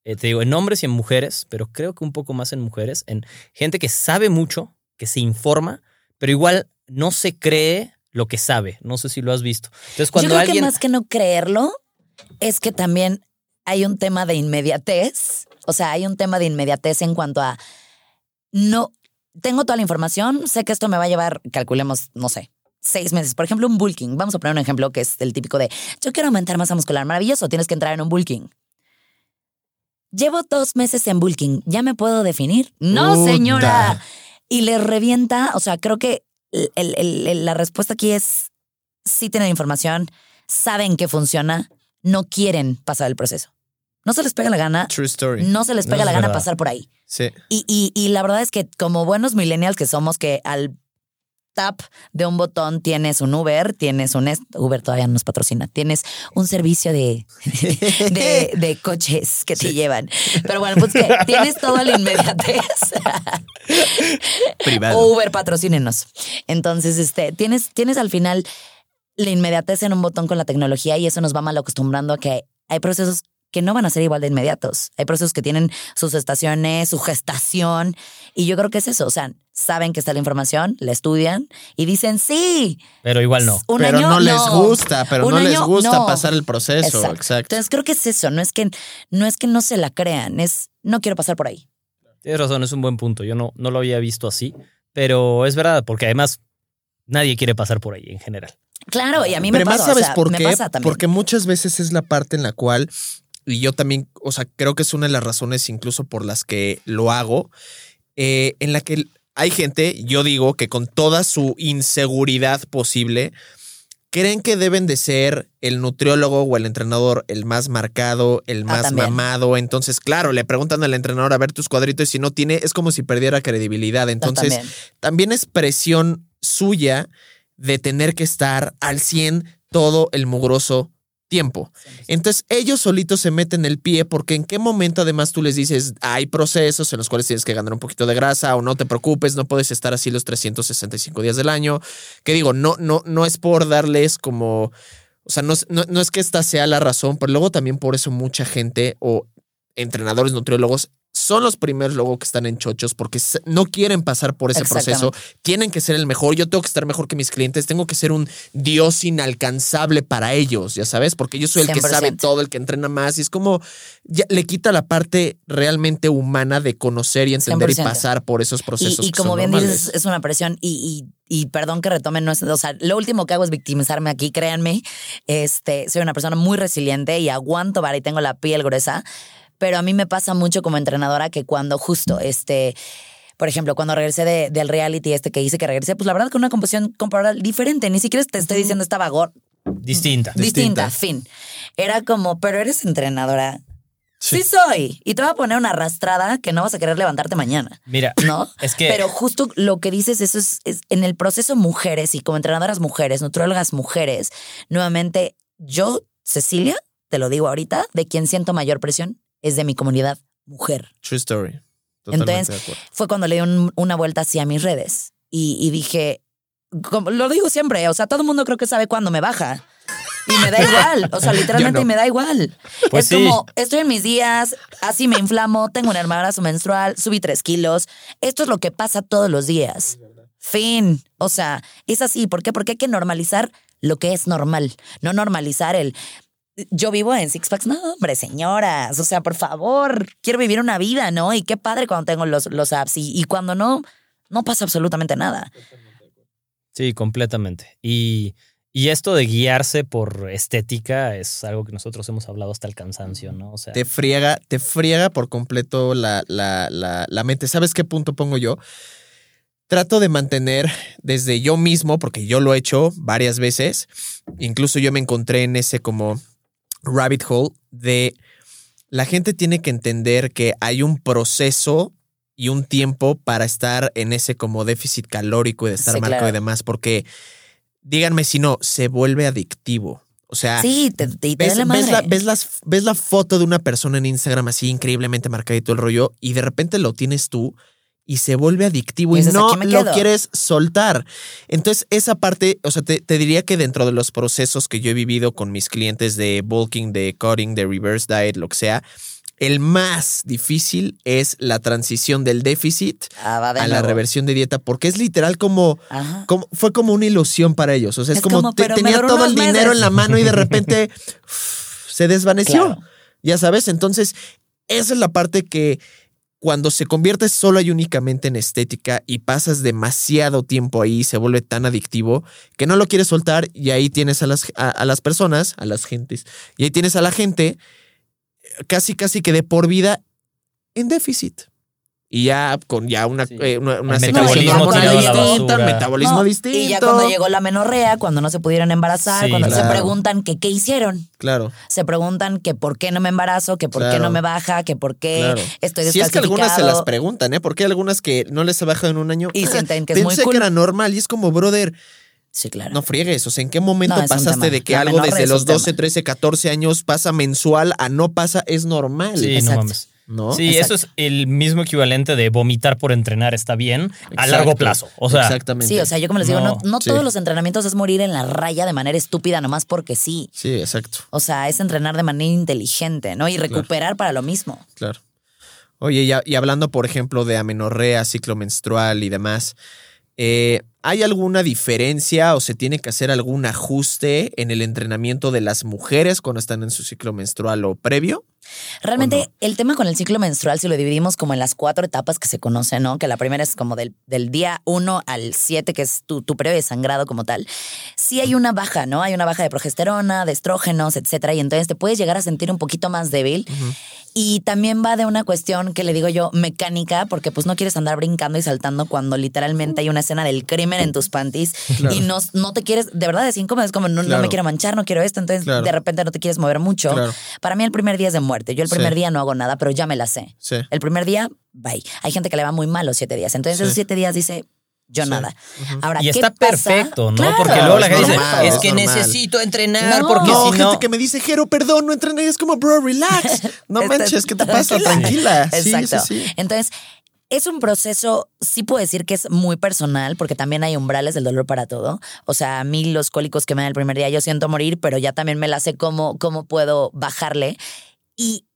eh, te digo, en hombres y en mujeres, pero creo que un poco más en mujeres, en gente que sabe mucho, que se informa, pero igual no se cree lo que sabe. No sé si lo has visto. Entonces, cuando Yo creo alguien. que más que no creerlo, es que también hay un tema de inmediatez. O sea, hay un tema de inmediatez en cuanto a no tengo toda la información, sé que esto me va a llevar, calculemos, no sé, seis meses. Por ejemplo, un bulking. Vamos a poner un ejemplo que es el típico de yo quiero aumentar masa muscular. Maravilloso, tienes que entrar en un bulking. Llevo dos meses en bulking. ¿Ya me puedo definir? No, señora. Y le revienta. O sea, creo que el- el- el- la respuesta aquí es sí tienen información, saben que funciona, no quieren pasar el proceso. No se les pega la gana, True story. no se les pega la gana verdad. pasar por ahí. Sí. Y, y- y la verdad es que como buenos millennials que somos, que al tap de un botón tienes un Uber, tienes un... Uber todavía no nos patrocina, tienes un servicio de, de, de coches que te llevan. Pero bueno, pues que tienes todo la inmediatez. Privado. Uber, patrocínenos. Entonces, este, tienes, tienes al final la inmediatez en un botón con la tecnología y eso nos va mal acostumbrando a que hay procesos que no van a ser igual de inmediatos. Hay procesos que tienen sus estaciones, su gestación. Y yo creo que es eso. O sea, saben que está la información, la estudian y dicen, sí, Pero igual no. un pero año no les gusta, pero Un no les gusta no. pasar el proceso. Exacto. Exacto. Entonces creo que es eso. No es que no, es que no se la crean, es no quiero pasar por ahí. Tienes razón, es un buen punto. Yo no, no lo había visto así, pero es verdad, porque además nadie quiere pasar por ahí en general. Claro, y a mí me Pero pasa. más sabes o sea, por me qué? pasa también. Porque muchas veces es la parte en la cual, y yo también, o sea, creo que es una de las razones incluso por las que lo hago, eh, en la que hay gente, yo digo, que con toda su inseguridad posible, creen que deben de ser el nutriólogo o el entrenador el más marcado, el Ah, más mamado. Entonces, claro, le preguntan al entrenador a ver tus cuadritos y si no tiene, es como si perdiera credibilidad. No, Entonces, también. también es presión suya de tener que estar al 100 todo el mugroso tiempo. Entonces ellos solitos se meten el pie porque en qué momento además tú les dices hay procesos en los cuales tienes que ganar un poquito de grasa o no te preocupes, no puedes estar así los 365 días del año. Que digo, no, no, no es por darles como, o sea, no, no, no es que esta sea la razón, pero luego también por eso mucha gente o entrenadores nutriólogos son los primeros luego que están en chochos porque no quieren pasar por ese proceso tienen que ser el mejor, yo tengo que estar mejor que mis clientes, tengo que ser un dios inalcanzable para ellos, ya sabes, porque yo soy el que 100%. sabe todo, el que entrena más y es como ya le quita la parte realmente humana de conocer y entender y 100%. pasar por esos Y, procesos. y que como son bien normales. dices, es una presión y, y, y perdón que retomen, no es, o sea, lo último que hago es victimizarme aquí, créanme, este, soy una persona muy resiliente y aguanto vara y tengo la piel gruesa, pero a mí me pasa mucho como entrenadora que cuando justo, este, por ejemplo, cuando regresé de, del reality este que hice que regresé, pues la verdad con una composición corporal diferente. Ni siquiera te estoy diciendo estaba gor Distinta. distinta, Distinta. fin. Era como, pero eres entrenadora. Sí. soy. Y te voy a poner una arrastrada que no vas a querer levantarte mañana. Mira, ¿No? es que Pero justo lo que dices, eso es, es en el proceso mujeres y como entrenadoras mujeres, nutriólogas mujeres, nuevamente, yo, Cecilia, te lo digo ahorita, de quien siento mayor presión es de mi comunidad mujer. True story. Totalmente Entonces, de. Fue cuando le di un- una vuelta así a mis redes y, y dije, como lo digo siempre, o sea, todo el mundo creo que sabe cuándo me baja. Y me da igual, o sea, literalmente no. me da igual. Pues es sí. como, estoy en mis días, así me inflamo, tengo un embarazo menstrual, subí tres kilos. Esto es lo que pasa todos los días. Fin. O sea, es así. ¿Por qué? Porque hay que normalizar lo que es normal, no normalizar el... Yo vivo en Six Packs. No, hombre, señoras. O sea, por favor, quiero vivir una vida, ¿no? Y qué padre cuando tengo los, los apps. Y, y cuando no, no pasa absolutamente nada. Sí, completamente. Y, y esto de guiarse por estética es algo que nosotros hemos hablado hasta el cansancio, ¿no? O sea, Te friega, te friega por completo la, la, la, la mente. ¿Sabes qué punto pongo yo? Trato de mantener desde yo mismo, porque yo lo he hecho varias veces, incluso yo me encontré en ese como rabbit hole de la gente tiene que entender que hay un proceso y un tiempo para estar en ese como déficit calórico y de estar Sí, marcado claro. y demás, porque díganme si no, se vuelve adictivo. O sea, Sí, te, te, te da ¿Ves, la ves la, ves las- ves la foto de una persona en Instagram así increíblemente marcada y todo el rollo y de repente lo tienes tú y se vuelve adictivo y, dices, no "Aquí me lo quedo". quieres soltar. Entonces, esa parte, o sea, te, te diría que dentro de los procesos que yo he vivido con mis clientes de bulking, de cutting, de reverse diet, lo que sea, el más difícil es la transición del déficit Ah, de a la reversión de dieta, porque es literal como como- fue como una ilusión para ellos. O sea, es, Es como, como, te- tenía todo el dinero en la mano y de repente se desvaneció. Claro. Ya sabes, entonces esa es la parte que cuando se convierte solo y únicamente en estética y pasas demasiado tiempo ahí, se vuelve tan adictivo que no lo quieres soltar y ahí tienes a las, a, las personas, a las gentes, y ahí tienes a la gente eh, casi, casi que de por vida en déficit. Y ya con ya una, Sí. eh, una, una metabolismo distinta, basura. metabolismo No, distinto. Y ya cuando llegó la menorrea, cuando no se pudieron embarazar, Sí, cuando se preguntan que qué hicieron. Claro. Se preguntan que por qué no me embarazo, que por qué no me baja, que por qué Claro. estoy Si es que algunas se las preguntan, ¿eh? Porque hay algunas que no les ha bajado en un año. Y Ah, sienten que es muy pensé cool. que era normal y es como, brother, Sí, claro. no friegues. O sea, ¿en qué momento No, pasaste de que La algo desde es los un tema. 12, 13, 14 años pasa mensual a no pasa? Es normal. sí, Exacto. no mames. ¿No? Sí, Exacto. eso es el mismo equivalente de vomitar por entrenar está bien a largo plazo. O sea, Exactamente. Sí, o sea, yo como les digo, no, No, no sí. todos los entrenamientos es morir en la raya de manera estúpida nomás porque sí. Sí, exacto. O sea, es entrenar de manera inteligente, ¿no? Y recuperar para lo mismo. Claro. Oye, y, a- y hablando, por ejemplo, de amenorrea, ciclo menstrual y demás, eh, ¿hay alguna diferencia o se tiene que hacer algún ajuste en el entrenamiento de las mujeres cuando están en su ciclo menstrual o previo? Realmente el tema con el ciclo menstrual, si lo dividimos como en las cuatro etapas que se conocen, ¿no? Que la primera es como del, del día 1 al 7, que es tu, tu periodo de sangrado como tal. Sí hay una baja, ¿no? Hay una baja de progesterona, de estrógenos, etcétera. Y entonces te puedes llegar a sentir un poquito más débil. Y también va de una cuestión que le digo yo mecánica, porque pues no quieres andar brincando y saltando cuando literalmente hay una escena del crimen en tus panties y no, no te quieres, de verdad es incómodo, es como no, me quiero manchar, no quiero esto, entonces Claro. de repente no te quieres mover mucho. Claro. Para mí el primer día es de muerte. Yo el primer Sí. día no hago nada, pero ya me la sé. Sí. El primer día, bye. Hay gente que le va muy mal los siete días. Entonces Sí. esos siete días dice, yo Sí. nada. Ahora, y ¿qué está pasa? perfecto, ¿no? Claro, porque luego la es gente dice, normal, es que normal. necesito entrenar No. porque No, si gente que me dice, Jero, perdón, no entrené. Y es como, bro, relax. No manches, ¿qué te pasa? tranquila. Exacto. sí, sí. Entonces, es un proceso, sí puedo decir que es muy personal, porque también hay umbrales del dolor para todo. O sea, a mí los cólicos que me dan el primer día, yo siento morir, pero ya también me la sé cómo, cómo puedo bajarle. Y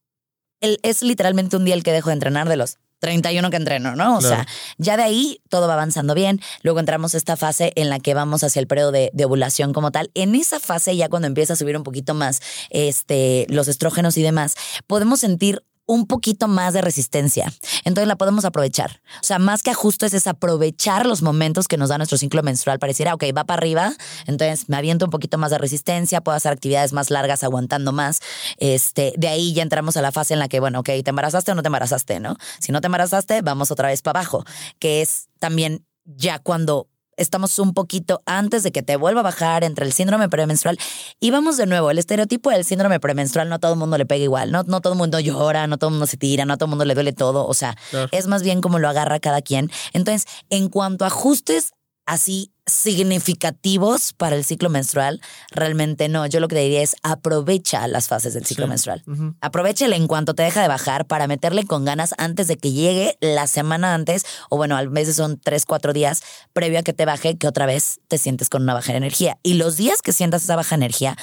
el- es literalmente un día el que dejo de entrenar de los 31 que entreno, ¿no? O Claro. sea, ya de ahí todo va avanzando bien. Luego entramos a esta fase en la que vamos hacia el periodo de, de ovulación como tal. En esa fase, ya cuando empieza a subir un poquito más este, los estrógenos y demás, podemos sentir un poquito más de resistencia. Entonces la podemos aprovechar. O sea, más que ajustes es aprovechar los momentos que nos da nuestro ciclo menstrual. Pareciera, ok, va para arriba, entonces me aviento un poquito más de resistencia, puedo hacer actividades más largas aguantando más. Este, de ahí ya entramos a la fase en la que, bueno, ok, te embarazaste o no te embarazaste, ¿no? Si no te embarazaste, vamos otra vez para abajo, que es también ya cuando estamos un poquito antes de que te vuelva a bajar entre el síndrome premenstrual. Y vamos de nuevo, el estereotipo del síndrome premenstrual no todo el mundo le pega igual, no, no todo el mundo llora, no todo el mundo se tira, no todo el mundo le duele todo, o sea, es más bien como lo agarra cada quien. Entonces, en cuanto a ajustes así significativos para el ciclo menstrual, realmente no. Yo lo que te diría es aprovecha las fases del ciclo menstrual. Aprovechale en cuanto te deja de bajar para meterle con ganas antes de que llegue la semana antes, o bueno, a veces son tres, cuatro días previo a que te baje, que otra vez te sientes con una baja energía. Y los días que sientas esa baja energía,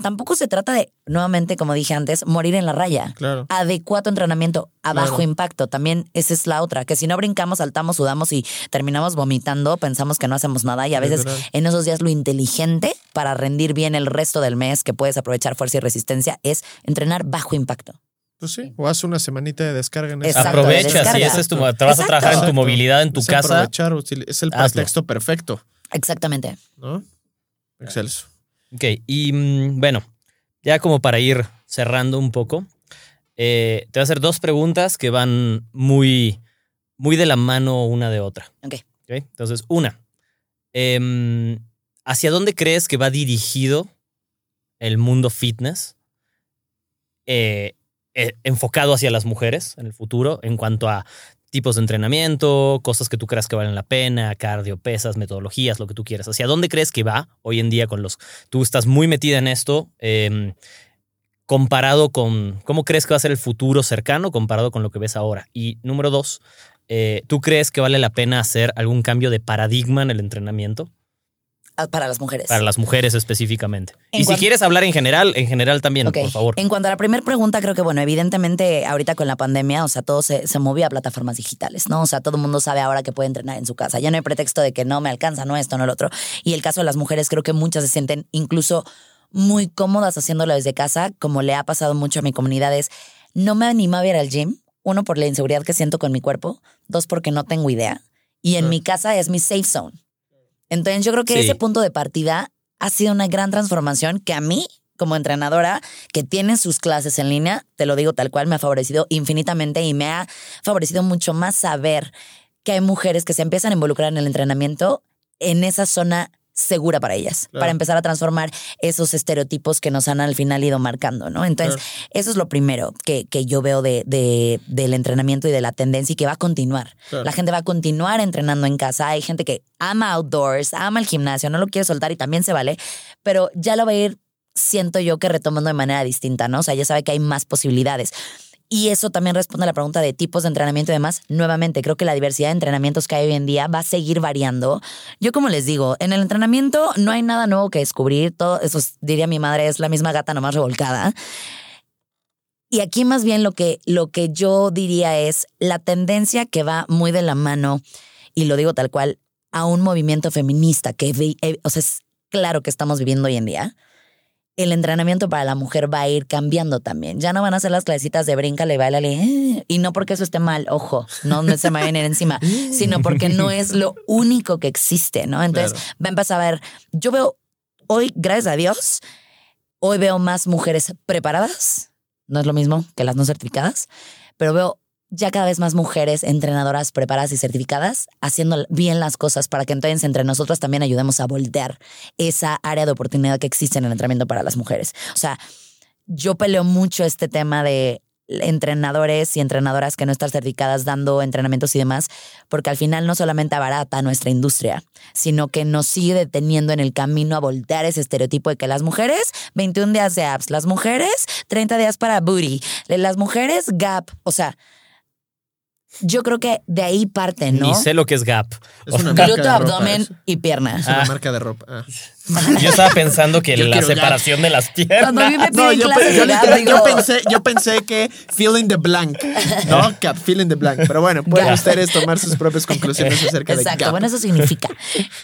tampoco se trata de, nuevamente, como dije antes, morir en la raya. Claro. Adecuado entrenamiento a bajo impacto. También esa es la otra, que si no brincamos, saltamos, sudamos y terminamos vomitando, pensamos que no hacemos nada y a veces en esos días lo inteligente para rendir bien el resto del mes, que puedes aprovechar fuerza y resistencia, es entrenar bajo impacto. Pues sí, o haz una semanita de descarga en Exacto, Aprovecha, descarga. si ese es tu, te vas a trabajar en tu movilidad en tu Es casa. aprovechar, es el hazlo. pretexto perfecto, Exactamente. ¿no? Excelso. Ok, y mm, bueno, ya como para ir cerrando un poco, eh, te voy a hacer dos preguntas que van muy, muy de la mano una de otra. Ok. Ok, Entonces, una, em, ¿hacia dónde crees que va dirigido el mundo fitness eh, eh, enfocado hacia las mujeres en el futuro en cuanto a tipos de entrenamiento, cosas que tú creas que valen la pena, cardio, pesas, metodologías, lo que tú quieras. ¿Hacia dónde crees que va hoy en día con los... Tú estás muy metida en esto, em, comparado con... ¿Cómo crees que va a ser el futuro cercano comparado con lo que ves ahora? Y número dos, eh, ¿tú crees que vale la pena hacer algún cambio de paradigma en el entrenamiento? Ah, Para las mujeres. Para las mujeres específicamente. En y si quieres hablar en general, en general también, por favor. En cuanto a la primera pregunta, creo que, bueno, evidentemente ahorita con la pandemia, o sea, todo se, se movió a plataformas digitales, ¿no? O sea, todo el mundo sabe ahora que puede entrenar en su casa. Ya no hay pretexto de que no me alcanza, no esto, no lo otro. Y el caso de las mujeres, creo que muchas se sienten incluso muy cómodas haciéndolo desde casa, como le ha pasado mucho a mi comunidad, es no me animaba a ir al gym. Uno, por la inseguridad que siento con mi cuerpo. Dos, porque no tengo idea. Y en mi casa es mi safe zone. Entonces yo creo que Sí. ese punto de partida ha sido una gran transformación que a mí, como entrenadora, que tiene sus clases en línea, te lo digo tal cual, me ha favorecido infinitamente y me ha favorecido mucho más saber que hay mujeres que se empiezan a involucrar en el entrenamiento en esa zona segura para ellas, Claro. para empezar a transformar esos estereotipos que nos han al final ido marcando, ¿no? Entonces, eso es lo primero que, que yo veo de, de- del entrenamiento y de la tendencia y que va a continuar. Claro. La gente va a continuar entrenando en casa. Hay gente que ama outdoors, ama el gimnasio, no lo quiere soltar y también se vale, pero ya lo va a ir, siento yo, que retomando de manera distinta, ¿no? O sea, ya sabe que hay más posibilidades. Y eso también responde a la pregunta de tipos de entrenamiento y demás. Nuevamente, creo que la diversidad de entrenamientos que hay hoy en día va a seguir variando. Yo, como les digo, en el entrenamiento no hay nada nuevo que descubrir. Todo eso, es- diría mi madre, es la misma gata nomás revolcada. Y aquí más bien lo que, lo que yo diría es la tendencia que va muy de la mano, y lo digo tal cual, a un movimiento feminista que, eh, o sea, es claro que estamos viviendo hoy en día. El entrenamiento para la mujer va a ir cambiando también. Ya no van a ser las clasecitas de bríncale, bailale. eh, Y no porque eso esté mal, ojo, no se me va a venir encima, sino porque no es lo único que existe, ¿no? Entonces va a empezar a ver, yo veo hoy, gracias a Dios, hoy veo más mujeres preparadas, no es lo mismo que las no certificadas, pero veo ya cada vez más mujeres entrenadoras preparadas y certificadas haciendo bien las cosas para que entonces entre nosotros también ayudemos a voltear esa área de oportunidad que existe en el entrenamiento para las mujeres. O sea, yo peleo mucho este tema de entrenadores y entrenadoras que no están certificadas dando entrenamientos y demás, porque al final no solamente abarata nuestra industria, sino que nos sigue deteniendo en el camino a voltear ese estereotipo de que las mujeres, 21 días de abs, las mujeres, 30 días para booty, las mujeres, gap, o sea, yo creo que de ahí parte, ¿no? Ni sé lo que es Gap. Es una marca Glúteo, de ropa, abdomen y pierna. Es una Ah. marca de ropa. Ah. Yo estaba pensando que Yo la quiero separación de las Cuando a mí me piernas. No, yo, clases yo de gap, literal- yo digo, pensé, yo pensé que fill in the blank, ¿no? Cap, fill in the blank. Pero bueno, pueden Gap. ustedes tomar sus propias conclusiones acerca de Exacto, Gap. bueno, eso significa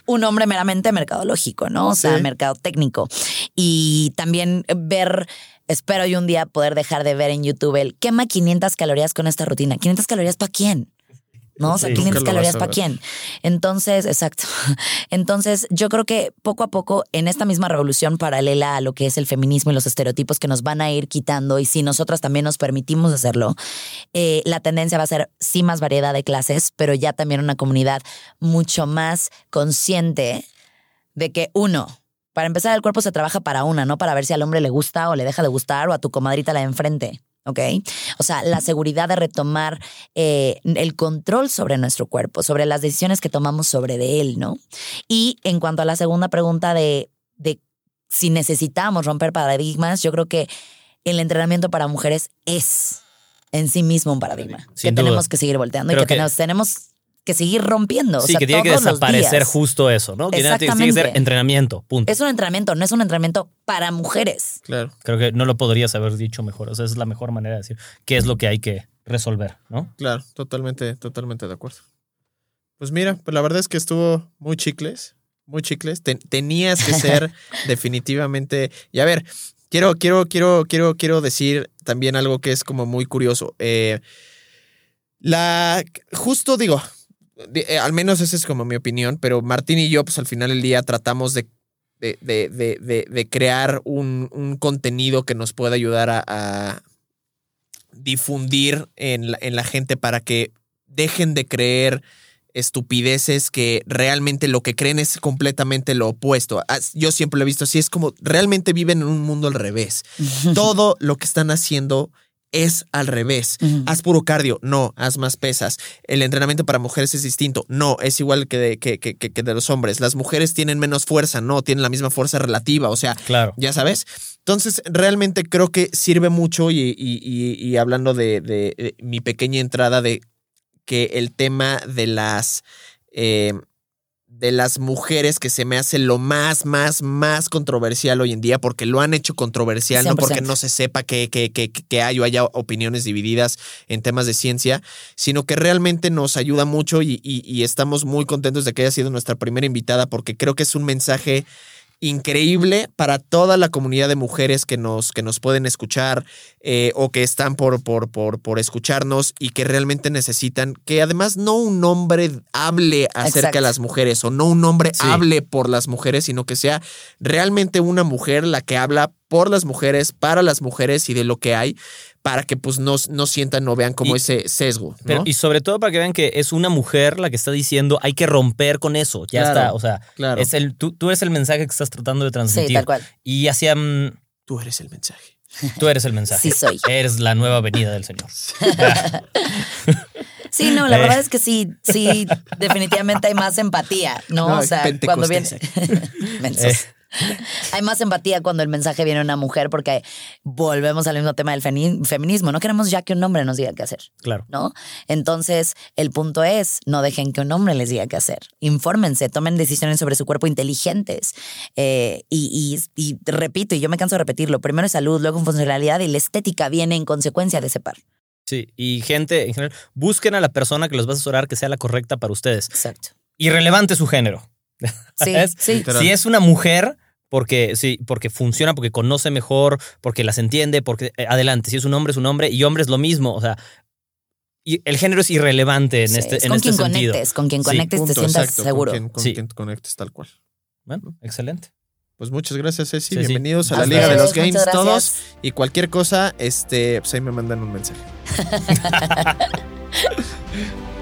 un hombre meramente mercadológico, ¿no? O sea, Sí. mercado técnico. Y también ver espero yo un día poder dejar de ver en YouTube el quema 500 calorías con esta rutina. ¿500 calorías para quién? ¿no? O sea, Sí. 500 Nunca lo calorías para quién. Entonces, exacto. Entonces, yo creo que poco a poco, en esta misma revolución paralela a lo que es el feminismo y los estereotipos que nos van a ir quitando, y si nosotras también nos permitimos hacerlo, eh, la tendencia va a ser sí más variedad de clases, pero ya también una comunidad mucho más consciente de que uno, para empezar, el cuerpo se trabaja para una, no para ver si al hombre le gusta o le deja de gustar o a tu comadrita la de enfrente. ¿Ok? O sea, la seguridad de retomar eh, el control sobre nuestro cuerpo, sobre las decisiones que tomamos sobre de él, ¿no? Y en cuanto a la segunda pregunta de, de si necesitamos romper paradigmas, yo creo que el entrenamiento para mujeres es en sí mismo un paradigma que duda. tenemos que seguir volteando y que, que- tenemos, tenemos que seguir rompiendo. Sí, o sea, que tiene que desaparecer justo eso, ¿no? Que tiene tiene que ser Exactamente. entrenamiento, punto. Es un entrenamiento, no es un entrenamiento para mujeres. Claro. Creo que no lo podrías haber dicho mejor. O sea, es la mejor manera de decir qué es lo que hay que resolver, ¿no? Claro, totalmente, totalmente de acuerdo. Pues mira, pues la verdad es que estuvo muy chicles, muy chicles. Ten- tenías que ser definitivamente. Y a ver, quiero, quiero, quiero, quiero, quiero decir también algo que es como muy curioso. Eh, la, justo digo, di- eh, al menos esa es como mi opinión, pero Martín y yo, pues al final del día tratamos de, de, de- de- crear un, un contenido que nos pueda ayudar a, a difundir en la, en la gente para que dejen de creer estupideces que realmente lo que creen es completamente lo opuesto. As- Yo siempre lo he visto así, es como realmente viven en un mundo al revés. Todo lo que están haciendo es al revés. Ujú. Haz puro cardio, no, haz más pesas. El entrenamiento para mujeres es distinto, no, es igual que de, que, que- que- de los hombres. Las mujeres tienen menos fuerza, no, tienen la misma fuerza relativa, o sea, Claro. ya sabes. Entonces, realmente creo que sirve mucho y, y- y- y hablando de, de, mi pequeña entrada de que el tema de las... eh, de las mujeres que se me hace lo más, más, más controversial hoy en día, porque lo han hecho controversial, no porque 100%. no se sepa que, que, que, que hay o haya opiniones divididas en temas de ciencia, sino que realmente nos ayuda mucho y, y- y estamos muy contentos de que haya sido nuestra primera invitada, porque creo que es un mensaje increíble para toda la comunidad de mujeres que nos, que nos pueden escuchar eh, o que están por, por, por, por escucharnos y que realmente necesitan que además no un hombre hable acerca Exacto. de las mujeres o no un hombre Sí. hable por las mujeres, sino que sea realmente una mujer la que habla por las mujeres, para las mujeres y de lo que hay, para que pues no, no sientan o vean como Y- ese sesgo. ¿no? Pero- y sobre todo para que vean que es una mujer la que está diciendo hay que romper con eso. Ya Claro, está. O sea, claro. es el, tú, tú eres el mensaje que estás tratando de transmitir. Sí, tal cual. Y hacia mm, Tú eres el mensaje. tú eres el mensaje. Sí soy. Eres la nueva venida del Señor. Sí, no, la Eh. verdad es que sí, sí, definitivamente hay más empatía, ¿no? No, o sea, cuando viene. Eh. Hay más empatía cuando el mensaje viene de una mujer, porque volvemos al mismo tema del feminismo. No queremos ya que un hombre nos diga qué hacer. Claro. ¿no? Entonces, el punto es, no dejen que un hombre les diga qué hacer. Infórmense, tomen decisiones sobre su cuerpo inteligentes. Eh, y, y- y repito, y yo me canso de repetirlo, primero es salud, luego funcionalidad y la estética viene en consecuencia de ese par. Sí. Y gente, en general, busquen a la persona que los va a asesorar que sea la correcta para ustedes. Exacto. Irrelevante su género. Sí, sí. Si es una mujer, porque sí, porque funciona, porque conoce mejor, porque las entiende, porque eh, adelante. Si es un hombre, es un hombre, y hombre es lo mismo. O sea, y el género es irrelevante en Sí, este, es en con este quien sentido. conectes, con quien Sí, conectes te Punto, sientas exacto, seguro. Con quien, con Sí. quien conectes tal cual. Bueno, excelente. Pues muchas gracias, Ceci. Bienvenidos a A la Liga de los Games todos. Y cualquier cosa, este, pues ahí me mandan un mensaje.